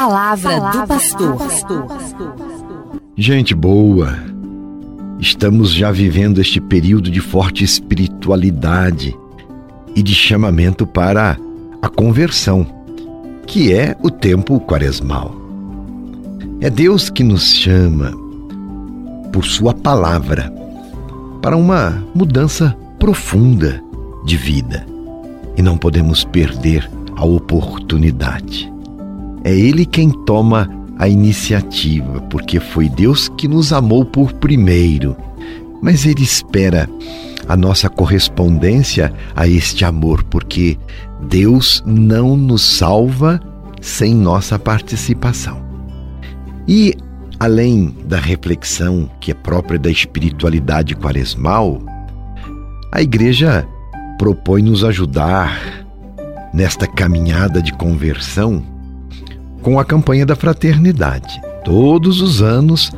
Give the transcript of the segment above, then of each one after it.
palavra, palavra do pastor. Gente boa, estamos já vivendo este período de forte espiritualidade e de chamamento para a conversão, que é o tempo quaresmal. É Deus que nos chama por Sua palavra para uma mudança profunda de vida e não podemos perder a oportunidade. É Ele quem toma a iniciativa, porque foi Deus que nos amou por primeiro. Mas Ele espera a nossa correspondência a este amor, porque Deus não nos salva sem nossa participação. E, além da reflexão que é própria da espiritualidade quaresmal, a Igreja propõe nos ajudar nesta caminhada de conversão com a campanha da fraternidade. Todos os anos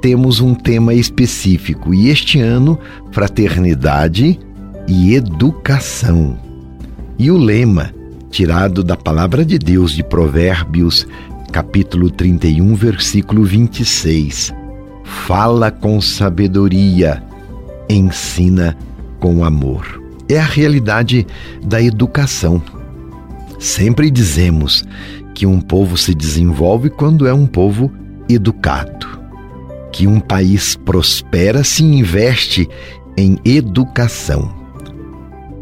temos um tema específico e este ano, fraternidade e educação. E o lema, tirado da palavra de Deus de Provérbios, capítulo 31, versículo 26. Fala com sabedoria, ensina com amor. É a realidade da educação. Sempre dizemos que um povo se desenvolve quando é um povo educado, que um país prospera se investe em educação.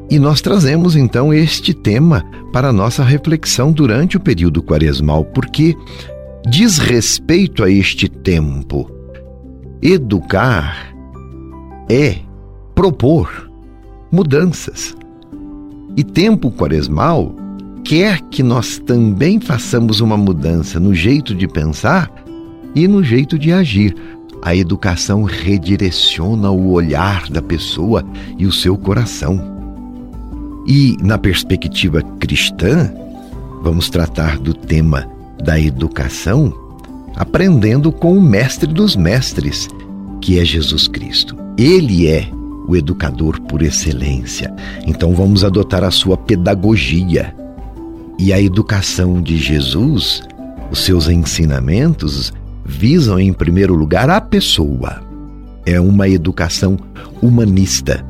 E nós trazemos então este tema para nossa reflexão durante o período quaresmal, porque diz respeito a este tempo. Educar é propor mudanças. E tempo quaresmal quer que nós também façamos uma mudança no jeito de pensar e no jeito de agir. A educação redireciona o olhar da pessoa e o seu coração. E, na perspectiva cristã, vamos tratar do tema da educação aprendendo com o mestre dos mestres, que é Jesus Cristo. Ele é o educador por excelência. Então vamos adotar a sua pedagogia e a educação de Jesus, os seus ensinamentos, visam em primeiro lugar a pessoa. É uma educação humanista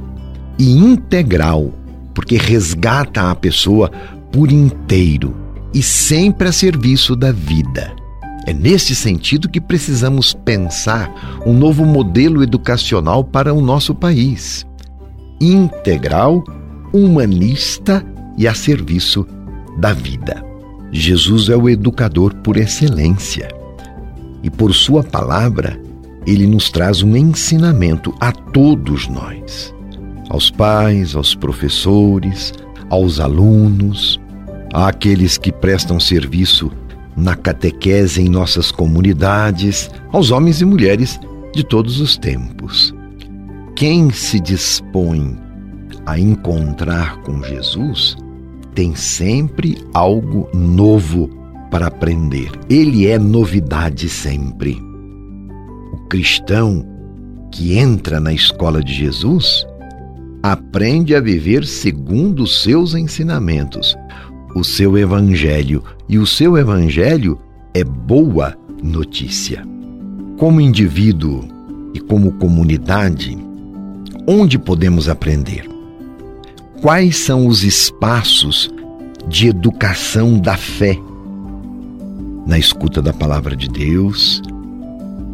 e integral, porque resgata a pessoa por inteiro e sempre a serviço da vida. É nesse sentido que precisamos pensar um novo modelo educacional para o nosso país. Integral, humanista e a serviço da vida. Jesus é o educador por excelência. E por Sua palavra, ele nos traz um ensinamento a todos nós, aos pais, aos professores, aos alunos, àqueles que prestam serviço na catequese em nossas comunidades, aos homens e mulheres de todos os tempos. Quem se dispõe a encontrar com Jesus tem sempre algo novo para aprender. Ele é novidade sempre. O cristão que entra na escola de Jesus aprende a viver segundo os seus ensinamentos, o seu evangelho, e o seu evangelho é boa notícia. Como indivíduo e como comunidade, onde podemos aprender? Quais são os espaços de educação da fé. Na escuta da palavra de Deus,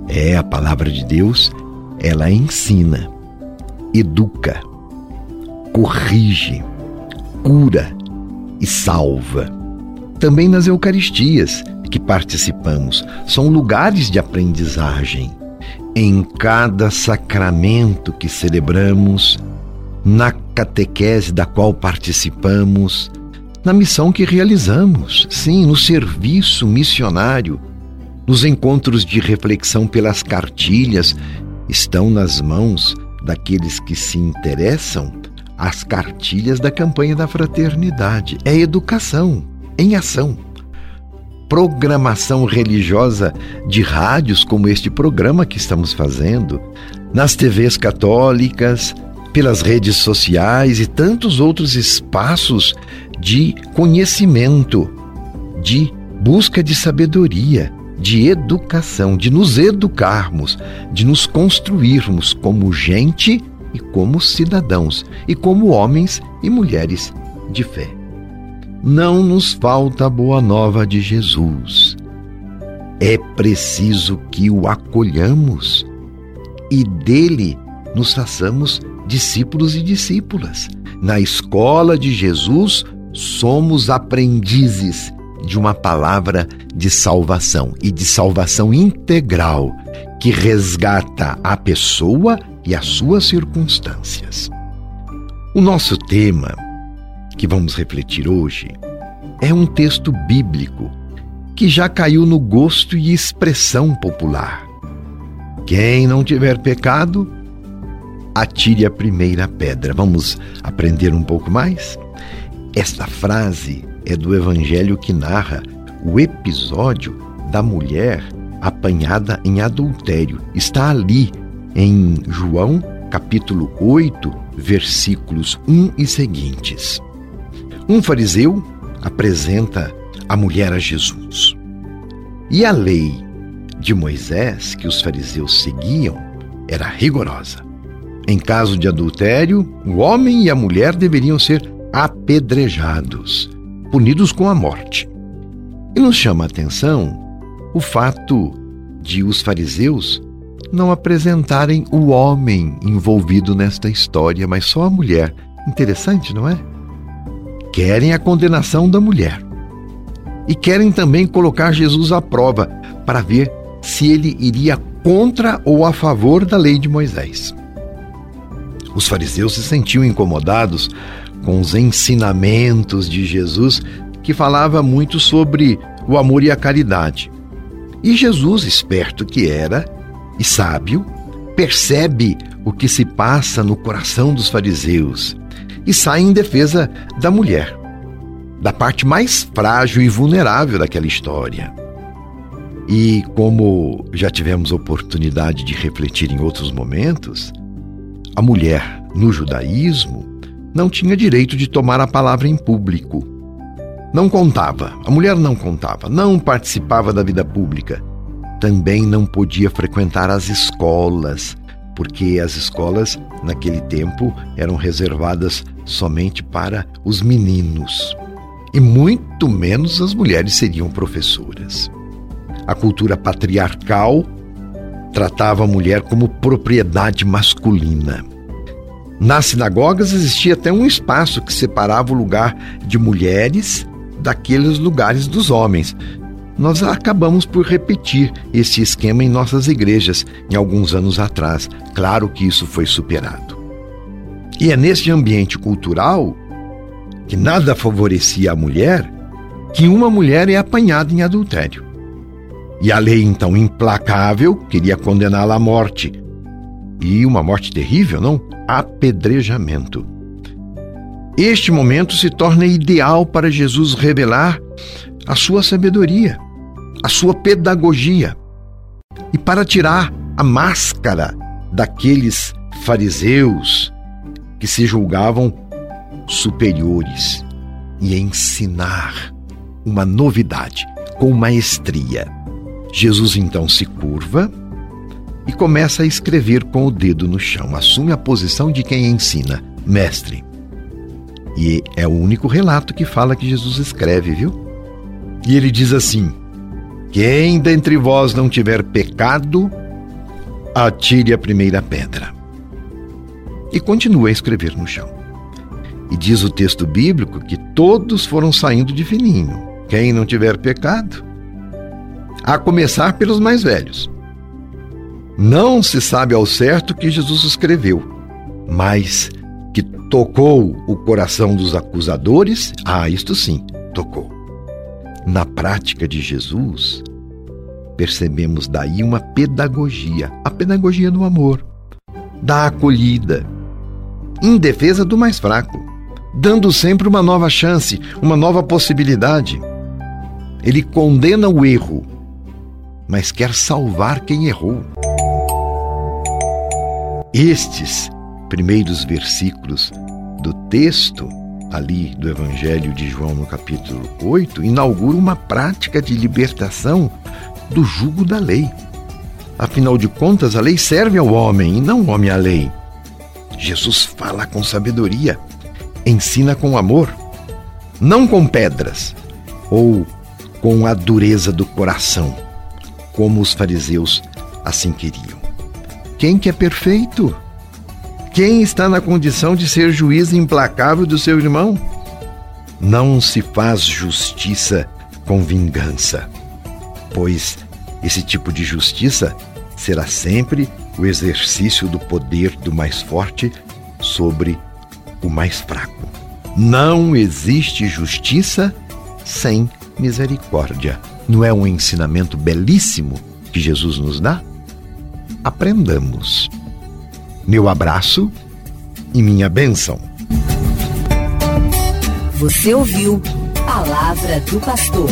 é a palavra de Deus, ela ensina, educa, corrige, cura e salva. Também nas Eucaristias que participamos, são lugares de aprendizagem. Em cada sacramento que celebramos, na catequese da qual participamos, na missão que realizamos, sim, no serviço missionário, nos encontros de reflexão pelas cartilhas, estão nas mãos daqueles que se interessam as cartilhas da campanha da fraternidade. É educação em ação. Programação religiosa de rádios como este programa que estamos fazendo, nas TVs católicas, pelas redes sociais e tantos outros espaços de conhecimento, de busca de sabedoria, de educação, de nos educarmos, de nos construirmos como gente e como cidadãos e como homens e mulheres de fé. Não nos falta a boa nova de Jesus. É preciso que o acolhamos e dele nos façamos discípulos e discípulas. Na escola de Jesus, somos aprendizes de uma palavra de salvação e de salvação integral que resgata a pessoa e as suas circunstâncias. O nosso tema, que vamos refletir hoje, é um texto bíblico que já caiu no gosto e expressão popular. Quem não tiver pecado, atire a primeira pedra. Vamos aprender um pouco mais? Esta frase é do evangelho que narra o episódio da mulher apanhada em adultério. Está ali em João, capítulo 8, versículos 1 e seguintes. Um fariseu apresenta a mulher a Jesus. E a lei de Moisés que os fariseus seguiam era rigorosa. Em caso de adultério, o homem e a mulher deveriam ser apedrejados, punidos com a morte. E nos chama a atenção o fato de os fariseus não apresentarem o homem envolvido nesta história, mas só a mulher. Interessante, não é? Querem a condenação da mulher. E querem também colocar Jesus à prova para ver se ele iria contra ou a favor da lei de Moisés. Os fariseus se sentiam incomodados com os ensinamentos de Jesus, que falava muito sobre o amor e a caridade. E Jesus, esperto que era e sábio, percebe o que se passa no coração dos fariseus e sai em defesa da mulher, da parte mais frágil e vulnerável daquela história. E como já tivemos oportunidade de refletir em outros momentos, a mulher no judaísmo não tinha direito de tomar a palavra em público. Não contava, a mulher não contava, não participava da vida pública. Também não podia frequentar as escolas, porque as escolas, naquele tempo, eram reservadas somente para os meninos. E muito menos as mulheres seriam professoras. A cultura patriarcal tratava a mulher como propriedade masculina. Nas sinagogas existia até um espaço que separava o lugar de mulheres daqueles lugares dos homens. Nós acabamos por repetir esse esquema em nossas igrejas em alguns anos atrás. Claro que isso foi superado. E é nesse ambiente cultural que nada favorecia a mulher que uma mulher é apanhada em adultério. E a lei, então implacável, queria condená-la à morte. E uma morte terrível, não? Apedrejamento. Este momento se torna ideal para Jesus revelar a sua sabedoria, a sua pedagogia e para tirar a máscara daqueles fariseus que se julgavam superiores e ensinar uma novidade com maestria. Jesus então se curva e começa a escrever com o dedo no chão. Assume a posição de quem ensina, mestre. E é o único relato que fala que Jesus escreve, viu? E ele diz assim: Quem dentre vós não tiver pecado, atire a primeira pedra. E continua a escrever no chão. E diz o texto bíblico que todos foram saindo de fininho. Quem não tiver pecado, a começar pelos mais velhos. Não se sabe ao certo que Jesus escreveu, mas que tocou o coração dos acusadores, ah, isto sim, tocou. Na prática de Jesus, percebemos daí uma pedagogia, a pedagogia do amor, da acolhida, em defesa do mais fraco, dando sempre uma nova chance, uma nova possibilidade. Ele condena o erro, mas quer salvar quem errou. Estes primeiros versículos do texto ali do Evangelho de João, no capítulo 8, inaugura uma prática de libertação do jugo da lei. Afinal de contas, a lei serve ao homem e não o homem à lei. Jesus fala com sabedoria, ensina com amor, não com pedras ou com a dureza do coração, como os fariseus assim queriam. Quem que é perfeito? Quem está na condição de ser juiz implacável do seu irmão? Não se faz justiça com vingança, pois esse tipo de justiça será sempre o exercício do poder do mais forte sobre o mais fraco. Não existe justiça sem misericórdia. Não é um ensinamento belíssimo que Jesus nos dá? Aprendamos meu abraço e minha bênção. Você ouviu Palavra do Pastor.